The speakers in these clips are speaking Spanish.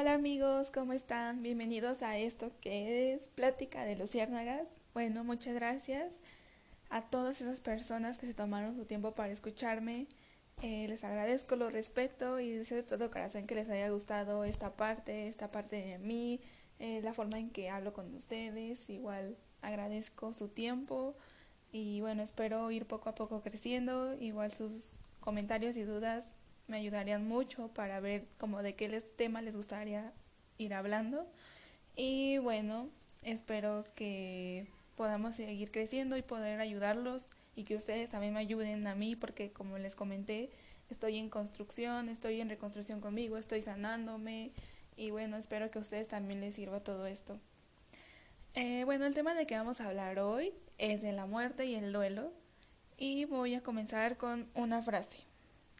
Hola amigos, ¿cómo están? Bienvenidos a esto que es Plática de Luciérnagas. Bueno, muchas gracias a todas esas personas que se tomaron su tiempo para escucharme. Eh, les agradezco, lo respeto y deseo de todo corazón que les haya gustado esta parte, esta parte de mí, eh, la forma en que hablo con ustedes. Igual agradezco su tiempo y bueno, espero ir poco a poco creciendo. Igual sus comentarios y dudas me ayudarían mucho para ver como de qué les, tema les gustaría ir hablando. Y bueno, espero que podamos seguir creciendo y poder ayudarlos y que ustedes también me ayuden a mí porque como les comenté, estoy en construcción, estoy en reconstrucción conmigo, estoy sanándome y bueno, espero que a ustedes también les sirva todo esto. Eh, bueno, el tema de que vamos a hablar hoy es de la muerte y el duelo y voy a comenzar con una frase.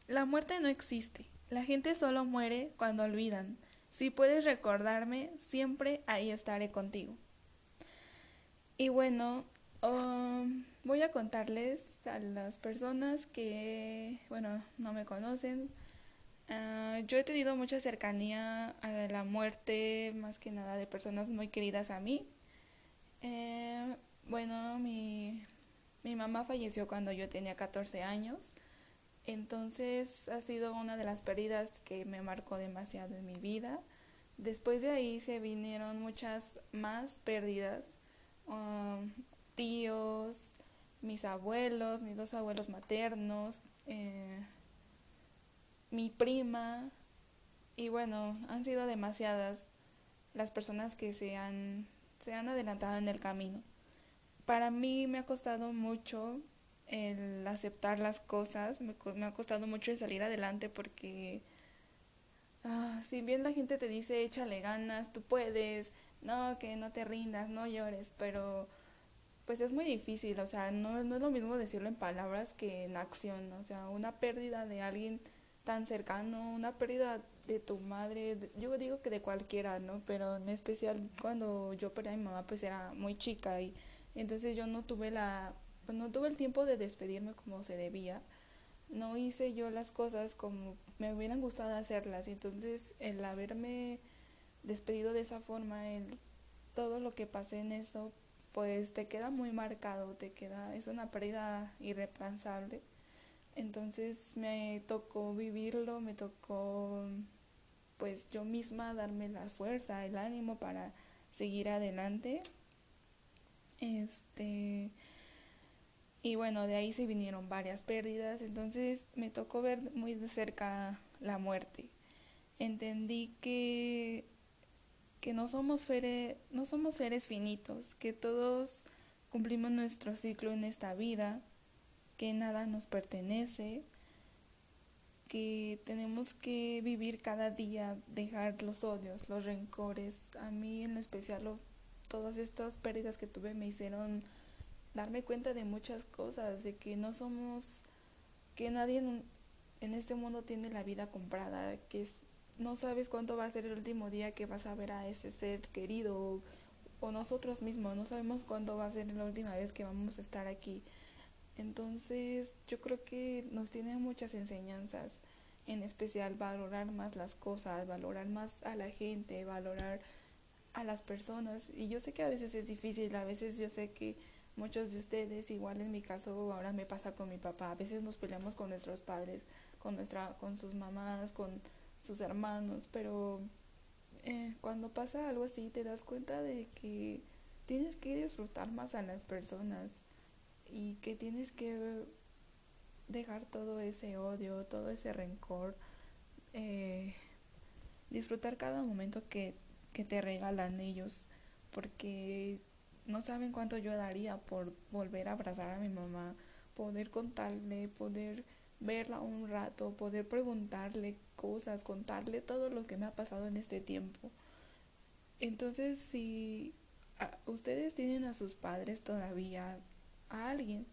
La muerte no existe. La gente solo muere cuando olvidan. Si puedes recordarme, siempre ahí estaré contigo. Y bueno, um, voy a contarles a las personas que, bueno, no me conocen. Ah, yo he tenido mucha cercanía a la muerte, más que nada de personas muy queridas a mí. Eh, bueno, mi, mi mamá falleció cuando yo tenía 14 años. Entonces ha sido una de las pérdidas que me marcó demasiado en mi vida. Después de ahí se vinieron muchas más pérdidas. Um, tíos, mis abuelos, mis dos abuelos maternos, eh, mi prima. Y bueno, han sido demasiadas las personas que se han, se han adelantado en el camino. Para mí me ha costado mucho el aceptar las cosas. Me, me ha costado mucho el salir adelante porque ah, si bien la gente te dice échale ganas, tú puedes, no, que no te rindas, no llores, pero pues es muy difícil, o sea, no, no es lo mismo decirlo en palabras que en acción, o sea, una pérdida de alguien tan cercano, una pérdida de tu madre, yo digo que de cualquiera, ¿no? Pero en especial cuando yo perdí a mi mamá, pues era muy chica y entonces yo no tuve la no tuve el tiempo de despedirme como se debía. No hice yo las cosas como me hubieran gustado hacerlas. Y entonces el haberme despedido de esa forma, el, todo lo que pasé en eso, pues te queda muy marcado, te queda, es una pérdida irreplansable. Entonces me tocó vivirlo, me tocó pues yo misma darme la fuerza, el ánimo para seguir adelante. Este y bueno, de ahí se vinieron varias pérdidas, entonces me tocó ver muy de cerca la muerte. Entendí que, que no, somos no somos seres finitos, que todos cumplimos nuestro ciclo en esta vida, que nada nos pertenece, que tenemos que vivir cada día, dejar los odios, los rencores. A mí en especial todas estas pérdidas que tuve me hicieron darme cuenta de muchas cosas, de que no somos, que nadie en, este mundo tiene la vida comprada, que no sabes cuánto va a ser el último día que vas a ver a ese ser querido o, nosotros mismos, no sabemos cuándo va a ser la última vez que vamos a estar aquí. Entonces yo creo que nos tiene muchas enseñanzas, en especial valorar más las cosas, valorar más a la gente, valorar a las personas. Y yo sé que a veces es difícil, a veces yo sé que muchos de ustedes, igual en mi caso ahora me pasa con mi papá, a veces nos peleamos con nuestros padres, con nuestra, con sus mamás, con sus hermanos, pero eh, cuando pasa algo así te das cuenta de que tienes que disfrutar más a las personas y que tienes que dejar todo ese odio, todo ese rencor, eh, disfrutar cada momento que, que te regalan ellos, porque no saben cuánto yo daría por volver a abrazar a mi mamá, poder contarle, poder verla un rato, poder preguntarle cosas, contarle todo lo que me ha pasado en este tiempo. Entonces, si ustedes tienen a sus padres todavía, a alguien,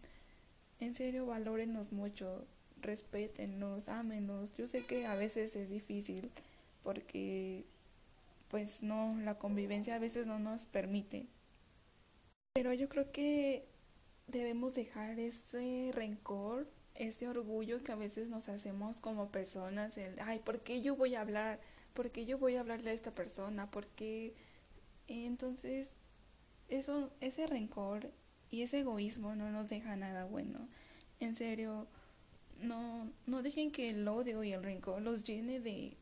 en serio valórenos mucho, respétennos, ámenos. Yo sé que a veces es difícil porque pues no, la convivencia a veces no nos permite pero yo creo que debemos dejar ese rencor, ese orgullo que a veces nos hacemos como personas, el, ay, ¿por qué yo voy a hablar ¿por qué yo voy a hablarle a esta persona? Porque entonces eso, ese rencor y ese egoísmo no nos deja nada bueno. En serio, no, no dejen que el odio y el rencor los llene de,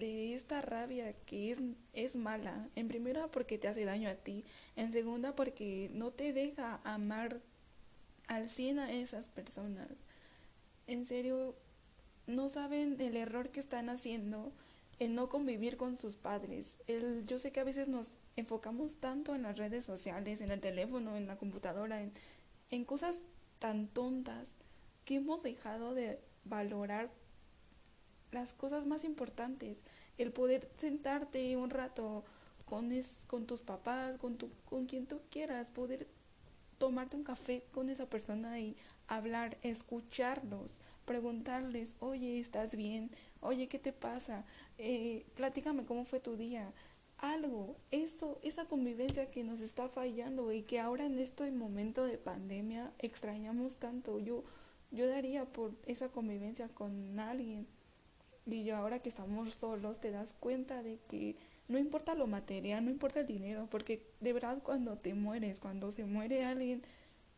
de esta rabia que es, es mala. En primera porque te hace daño a ti. En segunda porque no te deja amar al cien a esas personas. En serio, no saben el error que están haciendo en no convivir con sus padres. El, yo sé que a veces nos enfocamos tanto en las redes sociales, en el teléfono, en la computadora, en, en cosas tan tontas que hemos dejado de valorar las cosas más importantes. El poder sentarte un rato con, es, con tus papás, con, tu, con quien tú quieras, poder tomarte un café con esa persona y hablar, escucharlos, preguntarles, oye, ¿estás bien? Oye, ¿qué te pasa? Eh, platícame cómo fue tu día. Algo, eso, esa convivencia que nos está fallando y que ahora en este momento de pandemia extrañamos tanto. Yo, yo daría por esa convivencia con alguien. Y yo ahora que estamos solos te das cuenta de que no importa lo material, no importa el dinero, porque de verdad cuando te mueres, cuando se muere alguien,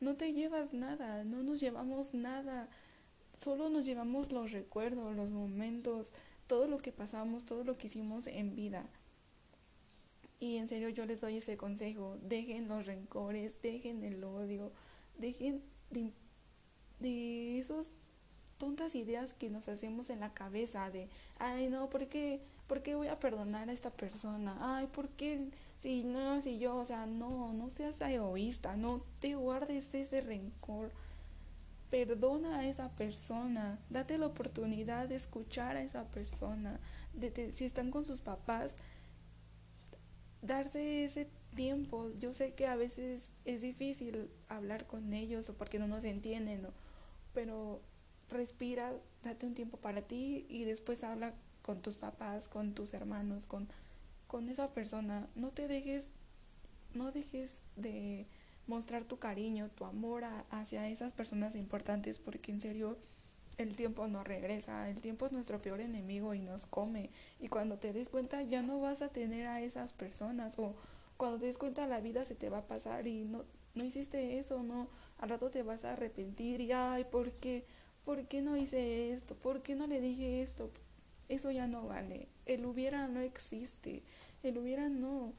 no te llevas nada, no nos llevamos nada solo nos llevamos los recuerdos, los momentos, todo lo que pasamos, todo lo que hicimos en vida. Y en serio yo les doy ese consejo, dejen los rencores, dejen el odio, dejen de, esos tontas ideas que nos hacemos en la cabeza de, ay no, ¿por qué, ¿por qué voy a perdonar a esta persona? Ay, ¿por qué? Si no, si yo, o sea, no, no seas egoísta, no te guardes ese rencor perdona a esa persona, date la oportunidad de escuchar a esa persona, si están con sus papás, darse ese tiempo. Yo sé que a veces es difícil hablar con ellos o porque no nos entienden, pero respira, date un tiempo para ti y después habla con tus papás, con tus hermanos, con, con esa persona. No te dejes, no dejes de mostrar tu cariño, tu amor hacia esas personas importantes, porque en serio el tiempo no regresa, el tiempo es nuestro peor enemigo y nos come. Y cuando te des cuenta ya no vas a tener a esas personas o cuando te des cuenta la vida se te va a pasar y no, no hiciste eso, no, al rato te vas a arrepentir y ay, ¿por qué? ¿Por qué no hice esto? ¿Por qué no le dije esto? Eso ya no vale. El hubiera no existe. El hubiera no.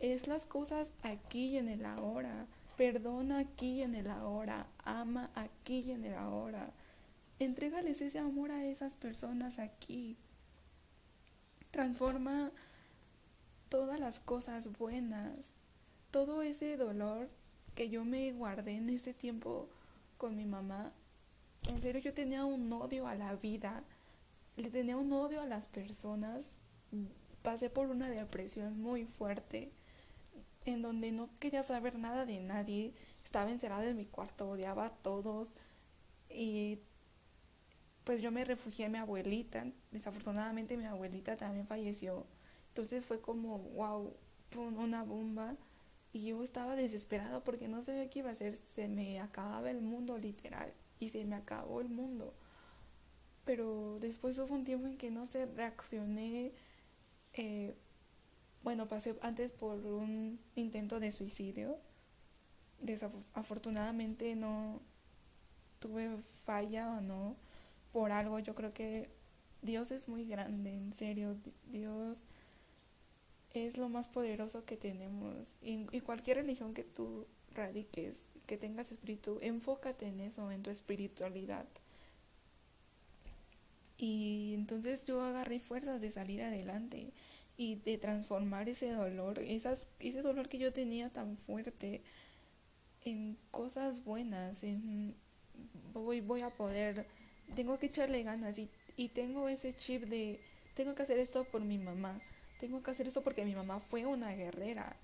Es las cosas aquí y en el ahora. Perdona aquí en el ahora, ama aquí y en el ahora. Entrégales ese amor a esas personas aquí. Transforma todas las cosas buenas, todo ese dolor que yo me guardé en ese tiempo con mi mamá. En serio, yo tenía un odio a la vida, le tenía un odio a las personas. Pasé por una depresión muy fuerte en donde no quería saber nada de nadie, estaba encerrada en mi cuarto, odiaba a todos y pues yo me refugié en mi abuelita, desafortunadamente mi abuelita también falleció, entonces fue como, wow, una bomba y yo estaba desesperada porque no sabía qué iba a hacer, se me acababa el mundo literal y se me acabó el mundo. Pero después hubo un tiempo en que no sé, reaccioné eh, bueno, pasé antes por un intento de suicidio. Desafortunadamente no tuve falla o no por algo. Yo creo que Dios es muy grande, en serio. Dios es lo más poderoso que tenemos. Y, y cualquier religión que tú radiques, que tengas espíritu, enfócate en eso, en tu espiritualidad. Y entonces yo agarré fuerzas de salir adelante y de transformar ese dolor, esas, ese dolor que yo tenía tan fuerte en cosas buenas, en voy, voy a poder, tengo que echarle ganas y, y tengo ese chip de tengo que hacer esto por mi mamá, tengo que hacer esto porque mi mamá fue una guerrera,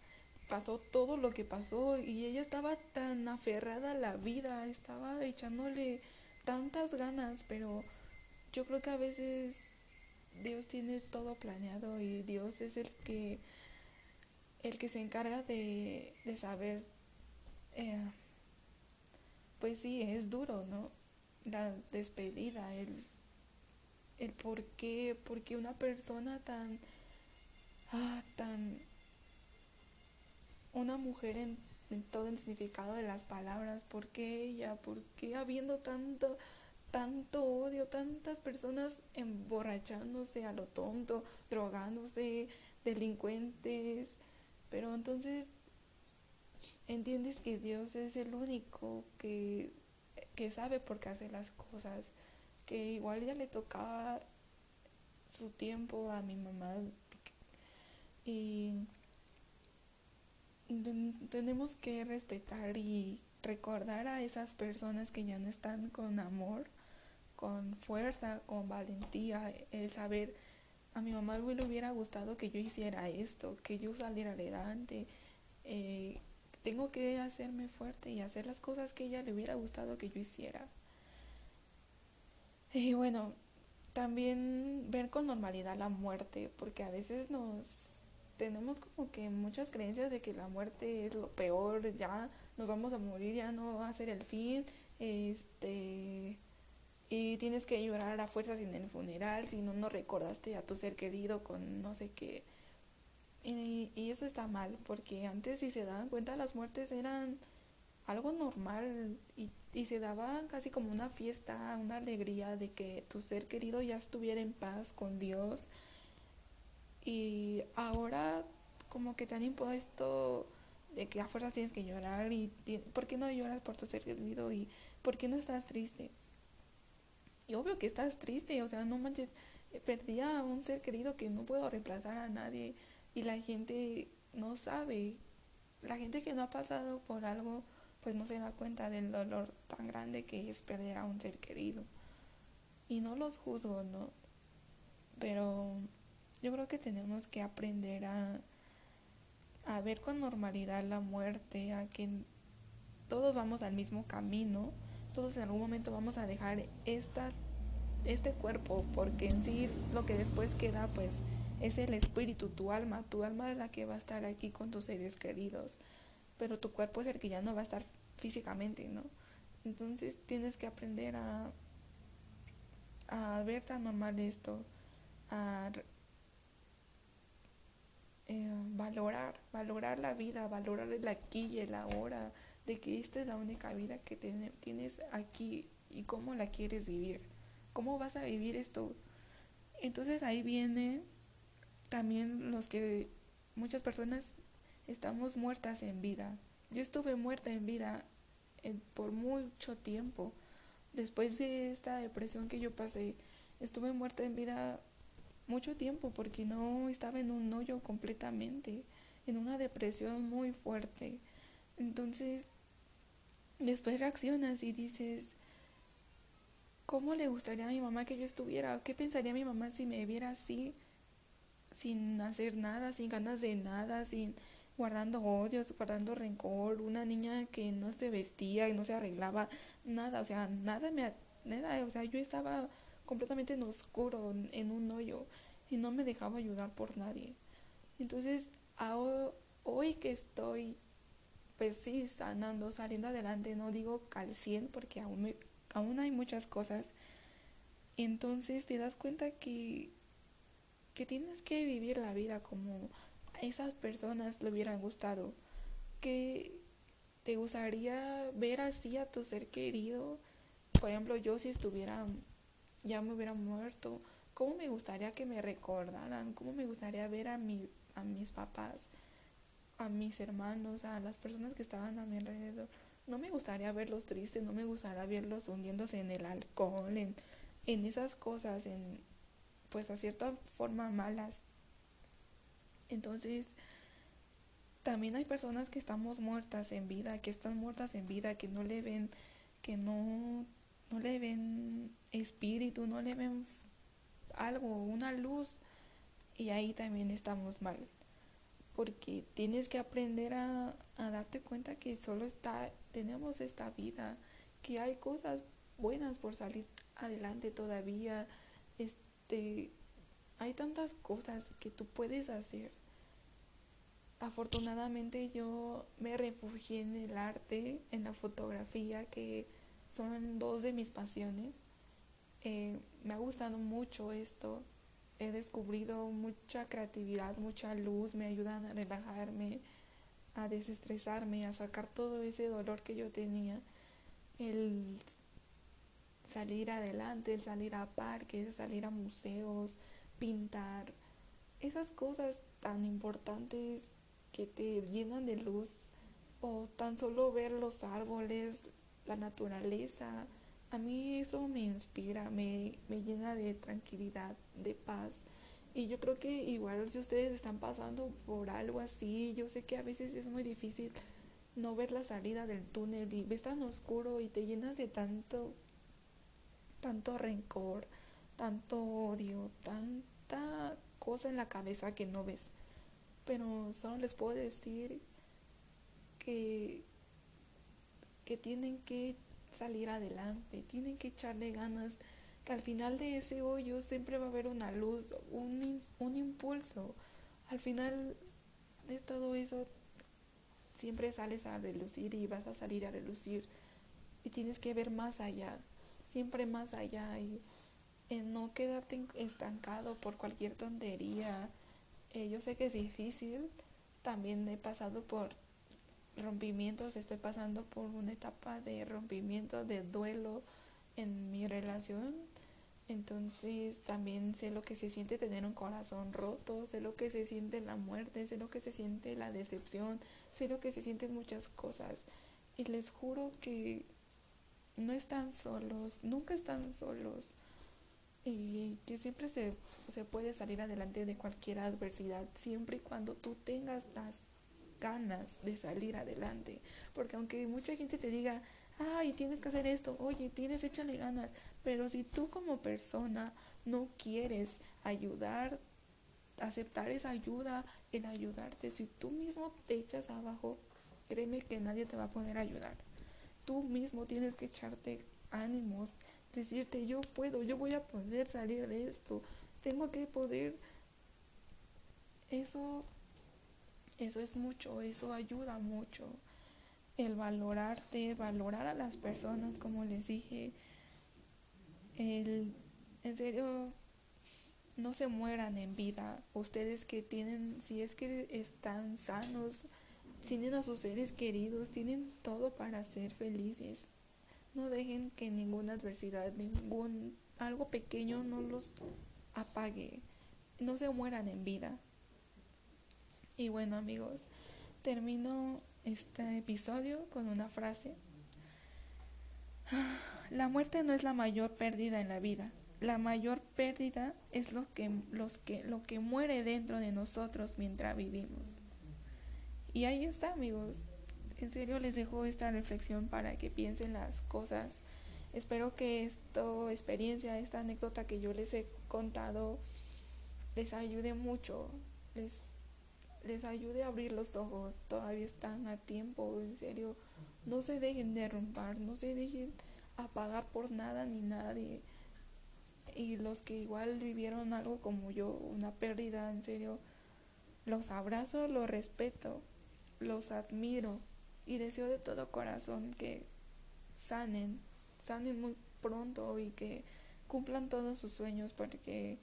pasó todo lo que pasó y ella estaba tan aferrada a la vida, estaba echándole tantas ganas, pero yo creo que a veces Dios tiene todo planeado y Dios es el que el que se encarga de, de saber eh, pues sí es duro no la despedida el el por qué, por qué una persona tan, ah, tan, una mujer en, todo el significado de las palabras, por qué ella, por qué habiendo tanto, tanto odio, tantas personas emborrachándose a lo tonto, drogándose, delincuentes, pero entonces entiendes que Dios es el único que, que sabe por qué hace las cosas, que igual ya le tocaba su tiempo a mi mamá. Y tenemos que respetar y recordar a esas personas que ya no están con amor, con fuerza, con valentía, el saber a mi mamá le hubiera gustado que yo hiciera esto, que yo saliera adelante, eh, tengo que hacerme fuerte y hacer las cosas que ella le hubiera gustado que yo hiciera. Y bueno, también ver con normalidad la muerte, porque a veces nos tenemos como que muchas creencias de que la muerte es lo peor, ya nos vamos a morir, ya no va a ser el fin, este y tienes que llorar a fuerzas en el funeral si no no recordaste a tu ser querido con no sé qué y, eso está mal, porque antes si se daban cuenta las muertes eran algo normal y, y, se daba casi como una fiesta, una alegría de que tu ser querido ya estuviera en paz con Dios. Y ahora como que te han impuesto de que a fuerzas tienes que llorar y ¿por qué no lloras por tu ser querido? y ¿por qué no estás triste? Y obvio que estás triste, o sea, no manches, perdí a un ser querido que no puedo reemplazar a nadie y la gente no sabe. La gente que no ha pasado por algo, pues no se da cuenta del dolor tan grande que es perder a un ser querido. Y no los juzgo, ¿no? Pero yo creo que tenemos que aprender a, a ver con normalidad la muerte, a que todos vamos al mismo camino, todos en algún momento vamos a dejar esta, este cuerpo, porque en sí lo que después queda, pues es el espíritu, tu alma. Tu alma es la que va a estar aquí con tus seres queridos, pero tu cuerpo es el que ya no va a estar físicamente, ¿no? Entonces tienes que aprender a, a ver tan normal esto, a eh, valorar, valorar la vida, valorar el aquí y el ahora, de que esta es la única vida que tienes aquí y cómo la quieres vivir, cómo vas a vivir esto. Entonces ahí viene también los que muchas personas estamos muertas en vida. Yo estuve muerta en vida por mucho tiempo. Después de esta depresión que yo pasé, estuve muerta en vida mucho tiempo porque no estaba en un hoyo completamente, en una depresión muy fuerte. Entonces, después reaccionas y dices, ¿cómo le gustaría a mi mamá que yo estuviera? ¿Qué pensaría mi mamá si me viera así? sin hacer nada, sin ganas de nada, sin guardando odios, guardando rencor, una niña que no se vestía y no se arreglaba, nada, o sea, nada me, nada, o sea, yo estaba completamente en oscuro, en un hoyo, y no me dejaba ayudar por nadie. Entonces, hoy que estoy, pues sí, sanando, saliendo adelante, no digo al 100 porque aún, me, aún hay muchas cosas, entonces te das cuenta que que tienes que vivir la vida como a esas personas le hubieran gustado, que te gustaría ver así a tu ser querido. Por ejemplo, yo si estuviera, ya me hubiera muerto, ¿cómo me gustaría que me recordaran? ¿Cómo me gustaría ver a, mi, a mis papás, a mis hermanos, a las personas que estaban a mi alrededor? No me gustaría verlos tristes, no me gustaría verlos hundiéndose en el alcohol, en, en esas cosas, en, pues a cierta forma malas. Entonces, también hay personas que estamos muertas en vida, que están muertas en vida, que no le ven, que no, no le ven espíritu, no le ven algo, una luz, y ahí también estamos mal. Porque tienes que aprender a, darte cuenta que solo está, tenemos esta vida, que hay cosas buenas por salir adelante todavía. Este, hay tantas cosas que tú puedes hacer. Afortunadamente yo me refugié en el arte, en la fotografía, que son dos de mis pasiones. Eh, me ha gustado mucho esto. He descubrido mucha creatividad, mucha luz, me ayudan a relajarme, a desestresarme, a sacar todo ese dolor que yo tenía. El salir adelante, el salir a parques, salir a museos, pintar, esas cosas tan importantes que te llenan de luz o tan solo ver los árboles, la naturaleza, a mí eso me inspira, me, me llena de tranquilidad, de paz. Y yo creo que igual si ustedes están pasando por algo así, yo sé que a veces es muy difícil no ver la salida del túnel y ves tan oscuro y te llenas de tanto, tanto rencor, tanto odio, tanta cosa en la cabeza que no ves. Pero solo les puedo decir que, que tienen que salir adelante, tienen que echarle ganas, que al final de ese hoyo siempre va a haber una luz, un, un impulso. Al final de todo eso siempre sales a relucir y vas a salir a relucir y tienes que ver más allá, siempre más allá y en no quedarte estancado por cualquier tontería. Eh, yo sé que es difícil, también he pasado por rompimientos, estoy pasando por una etapa de rompimiento, de duelo en mi relación. Entonces también sé lo que se siente tener un corazón roto, sé lo que se siente la muerte, sé lo que se siente la decepción, sé lo que se sienten muchas cosas. Y les juro que no están solos, nunca están solos. Y que siempre se, se puede salir adelante de cualquier adversidad, siempre y cuando tú tengas las ganas de salir adelante. Porque aunque mucha gente te diga, ay, tienes que hacer esto, oye, tienes, échale ganas. Pero si tú como persona no quieres ayudar, aceptar esa ayuda, en ayudarte, si tú mismo te echas abajo, créeme que nadie te va a poder ayudar. Tú mismo tienes que echarte ánimos, decirte, yo puedo, yo voy a poder salir de esto, tengo que poder... Eso eso es mucho, eso ayuda mucho. El valorarte, valorar a las personas, como les dije. El, en serio, no se mueran en vida. Ustedes que tienen, si es que están sanos, tienen a sus seres queridos, tienen todo para ser felices. No dejen que ninguna adversidad, ningún algo pequeño no los apague. No se mueran en vida. Y bueno amigos, termino este episodio con una frase. La muerte no es la mayor pérdida en la vida. La mayor pérdida es lo que, los que, lo que muere dentro de nosotros mientras vivimos. Y ahí está amigos. En serio les dejo esta reflexión para que piensen las cosas. Espero que esta experiencia, esta anécdota que yo les he contado, les ayude mucho. Les les ayude a abrir los ojos, todavía están a tiempo, en serio, no se dejen derrumbar, no se dejen apagar por nada ni nadie. Y los que igual vivieron algo como yo, una pérdida, en serio, los abrazo, los respeto, los admiro y deseo de todo corazón que sanen, sanen muy pronto y que cumplan todos sus sueños porque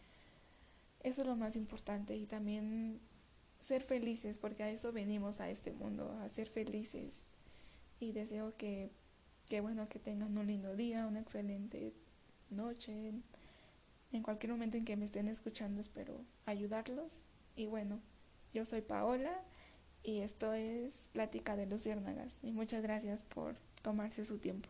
eso es lo más importante y también ser felices, porque a eso venimos a este mundo, a ser felices. Y deseo que, que bueno, que tengan un lindo día, una excelente noche. En cualquier momento en que me estén escuchando, espero ayudarlos. Y bueno, yo soy Paola y esto es Plática de Luciérnagas. Y muchas gracias por tomarse su tiempo.